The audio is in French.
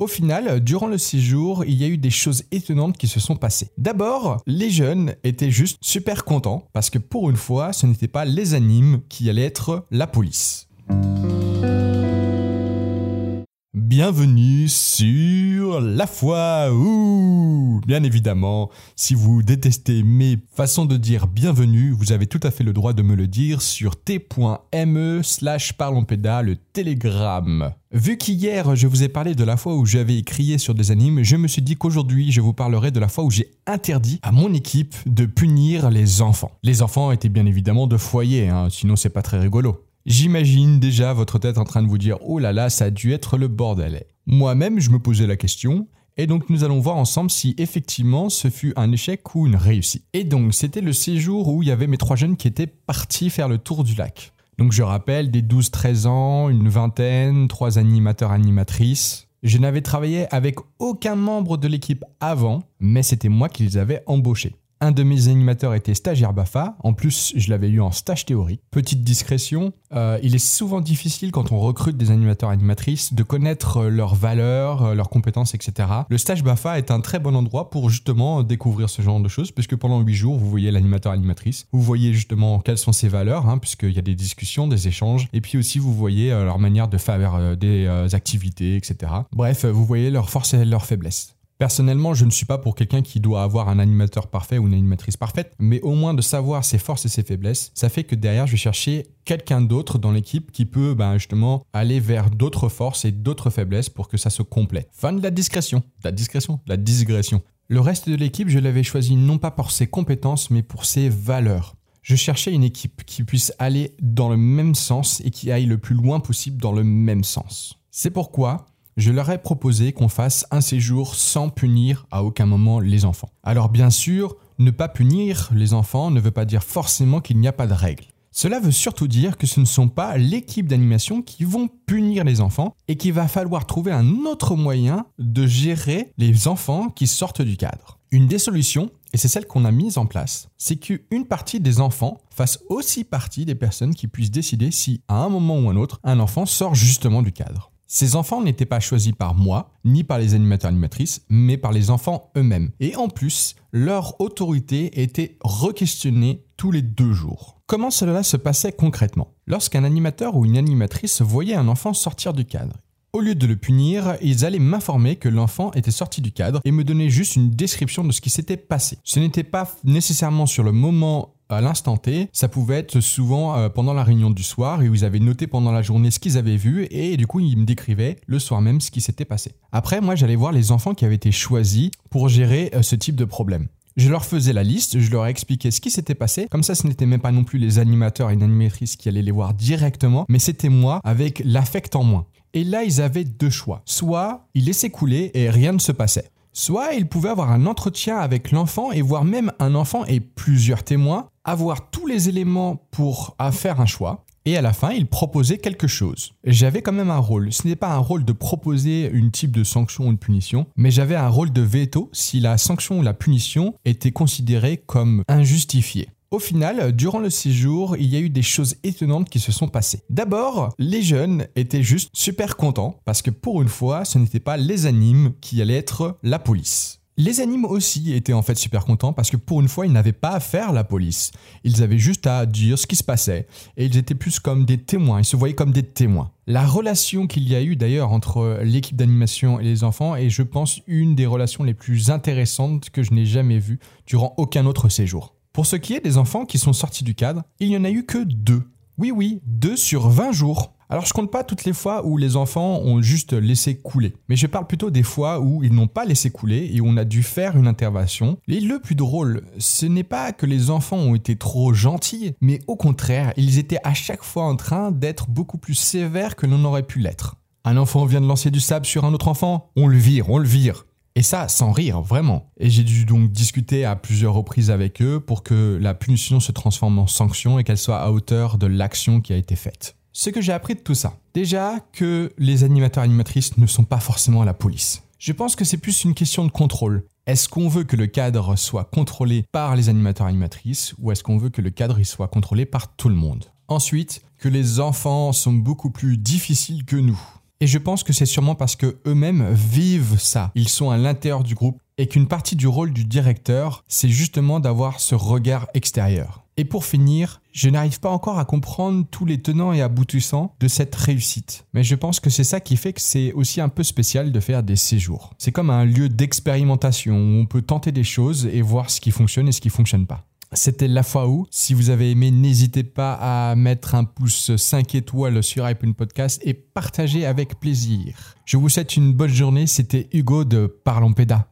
Au final, durant le séjour, il y a eu des choses étonnantes qui se sont passées. D'abord, les jeunes étaient juste super contents parce que pour une fois, ce n'était pas les animes qui allaient être la police. Bienvenue sur La Foi ou Bien évidemment, si vous détestez mes façons de dire bienvenue, vous avez tout à fait le droit de me le dire sur t.me slash parlompéda, le télégramme. Vu qu'hier je vous ai parlé de la fois où j'avais crié sur des animes, je me suis dit qu'aujourd'hui je vous parlerai de la fois où j'ai interdit à mon équipe de punir les enfants. Les enfants étaient bien évidemment de foyer, hein, sinon c'est pas très rigolo. J'imagine déjà votre tête en train de vous dire Oh là là, ça a dû être le bordel. Moi-même, je me posais la question. Et donc nous allons voir ensemble si effectivement ce fut un échec ou une réussite. Et donc c'était le séjour où il y avait mes trois jeunes qui étaient partis faire le tour du lac. Donc je rappelle des 12-13 ans, une vingtaine, trois animateurs animatrices. Je n'avais travaillé avec aucun membre de l'équipe avant, mais c'était moi qui les avais embauchés. Un de mes animateurs était stagiaire BAFA. En plus, je l'avais eu en stage théorie. Petite discrétion, euh, il est souvent difficile quand on recrute des animateurs animatrices de connaître euh, leurs valeurs, euh, leurs compétences, etc. Le stage BAFA est un très bon endroit pour justement découvrir ce genre de choses, puisque pendant 8 jours, vous voyez l'animateur animatrice, vous voyez justement quelles sont ses valeurs, hein, puisqu'il y a des discussions, des échanges, et puis aussi vous voyez leur manière de faire des activités, etc. Bref, vous voyez leurs forces et leurs faiblesses. Personnellement, je ne suis pas pour quelqu'un qui doit avoir un animateur parfait ou une animatrice parfaite, mais au moins de savoir ses forces et ses faiblesses, ça fait que derrière, je vais chercher quelqu'un d'autre dans l'équipe qui peut ben, justement aller vers d'autres forces et d'autres faiblesses pour que ça se complète. Fin de la discrétion. La discrétion La digression. Le reste de l'équipe, je l'avais choisi non pas pour ses compétences, mais pour ses valeurs. Je cherchais une équipe qui puisse aller dans le même sens et qui aille le plus loin possible dans le même sens. C'est pourquoi je leur ai proposé qu'on fasse un séjour sans punir à aucun moment les enfants. Alors bien sûr, ne pas punir les enfants ne veut pas dire forcément qu'il n'y a pas de règles. Cela veut surtout dire que ce ne sont pas l'équipe d'animation qui vont punir les enfants et qu'il va falloir trouver un autre moyen de gérer les enfants qui sortent du cadre. Une des solutions, et c'est celle qu'on a mise en place, c'est qu'une partie des enfants fasse aussi partie des personnes qui puissent décider si, à un moment ou un autre, un enfant sort justement du cadre. Ces enfants n'étaient pas choisis par moi, ni par les animateurs animatrices, mais par les enfants eux-mêmes. Et en plus, leur autorité était requestionnée tous les deux jours. Comment cela se passait concrètement? Lorsqu'un animateur ou une animatrice voyait un enfant sortir du cadre, au lieu de le punir, ils allaient m'informer que l'enfant était sorti du cadre et me donner juste une description de ce qui s'était passé. Ce n'était pas nécessairement sur le moment à l'instant T, ça pouvait être souvent euh, pendant la réunion du soir où ils avaient noté pendant la journée ce qu'ils avaient vu et du coup ils me décrivaient le soir même ce qui s'était passé. Après, moi j'allais voir les enfants qui avaient été choisis pour gérer euh, ce type de problème. Je leur faisais la liste, je leur expliquais ce qui s'était passé. Comme ça, ce n'était même pas non plus les animateurs et les animatrices qui allaient les voir directement, mais c'était moi avec l'affect en moins. Et là, ils avaient deux choix. Soit ils laissaient couler et rien ne se passait. Soit ils pouvaient avoir un entretien avec l'enfant et voir même un enfant et plusieurs témoins avoir tous les éléments pour faire un choix. Et à la fin, il proposait quelque chose. J'avais quand même un rôle. Ce n'est pas un rôle de proposer une type de sanction ou une punition, mais j'avais un rôle de veto si la sanction ou la punition était considérée comme injustifiée. Au final, durant le séjour, il y a eu des choses étonnantes qui se sont passées. D'abord, les jeunes étaient juste super contents parce que pour une fois, ce n'était pas les animes qui allaient être la police. Les animes aussi étaient en fait super contents parce que pour une fois, ils n'avaient pas à faire la police. Ils avaient juste à dire ce qui se passait et ils étaient plus comme des témoins, ils se voyaient comme des témoins. La relation qu'il y a eu d'ailleurs entre l'équipe d'animation et les enfants est je pense une des relations les plus intéressantes que je n'ai jamais vues durant aucun autre séjour. Pour ce qui est des enfants qui sont sortis du cadre, il n'y en a eu que deux. Oui oui, deux sur 20 jours. Alors je compte pas toutes les fois où les enfants ont juste laissé couler, mais je parle plutôt des fois où ils n'ont pas laissé couler et où on a dû faire une intervention. Et le plus drôle, ce n'est pas que les enfants ont été trop gentils, mais au contraire, ils étaient à chaque fois en train d'être beaucoup plus sévères que l'on aurait pu l'être. Un enfant vient de lancer du sable sur un autre enfant, on le vire, on le vire. Et ça, sans rire, vraiment. Et j'ai dû donc discuter à plusieurs reprises avec eux pour que la punition se transforme en sanction et qu'elle soit à hauteur de l'action qui a été faite. Ce que j'ai appris de tout ça, déjà que les animateurs animatrices ne sont pas forcément la police. Je pense que c'est plus une question de contrôle. Est-ce qu'on veut que le cadre soit contrôlé par les animateurs animatrices ou est-ce qu'on veut que le cadre soit contrôlé par tout le monde? Ensuite, que les enfants sont beaucoup plus difficiles que nous. Et je pense que c'est sûrement parce que eux-mêmes vivent ça. Ils sont à l'intérieur du groupe et qu'une partie du rôle du directeur, c'est justement d'avoir ce regard extérieur. Et pour finir, je n'arrive pas encore à comprendre tous les tenants et aboutissants de cette réussite. Mais je pense que c'est ça qui fait que c'est aussi un peu spécial de faire des séjours. C'est comme un lieu d'expérimentation où on peut tenter des choses et voir ce qui fonctionne et ce qui fonctionne pas. C'était la fois où. Si vous avez aimé, n'hésitez pas à mettre un pouce 5 étoiles sur iPhone Podcast et partager avec plaisir. Je vous souhaite une bonne journée. C'était Hugo de Parlons Pédas.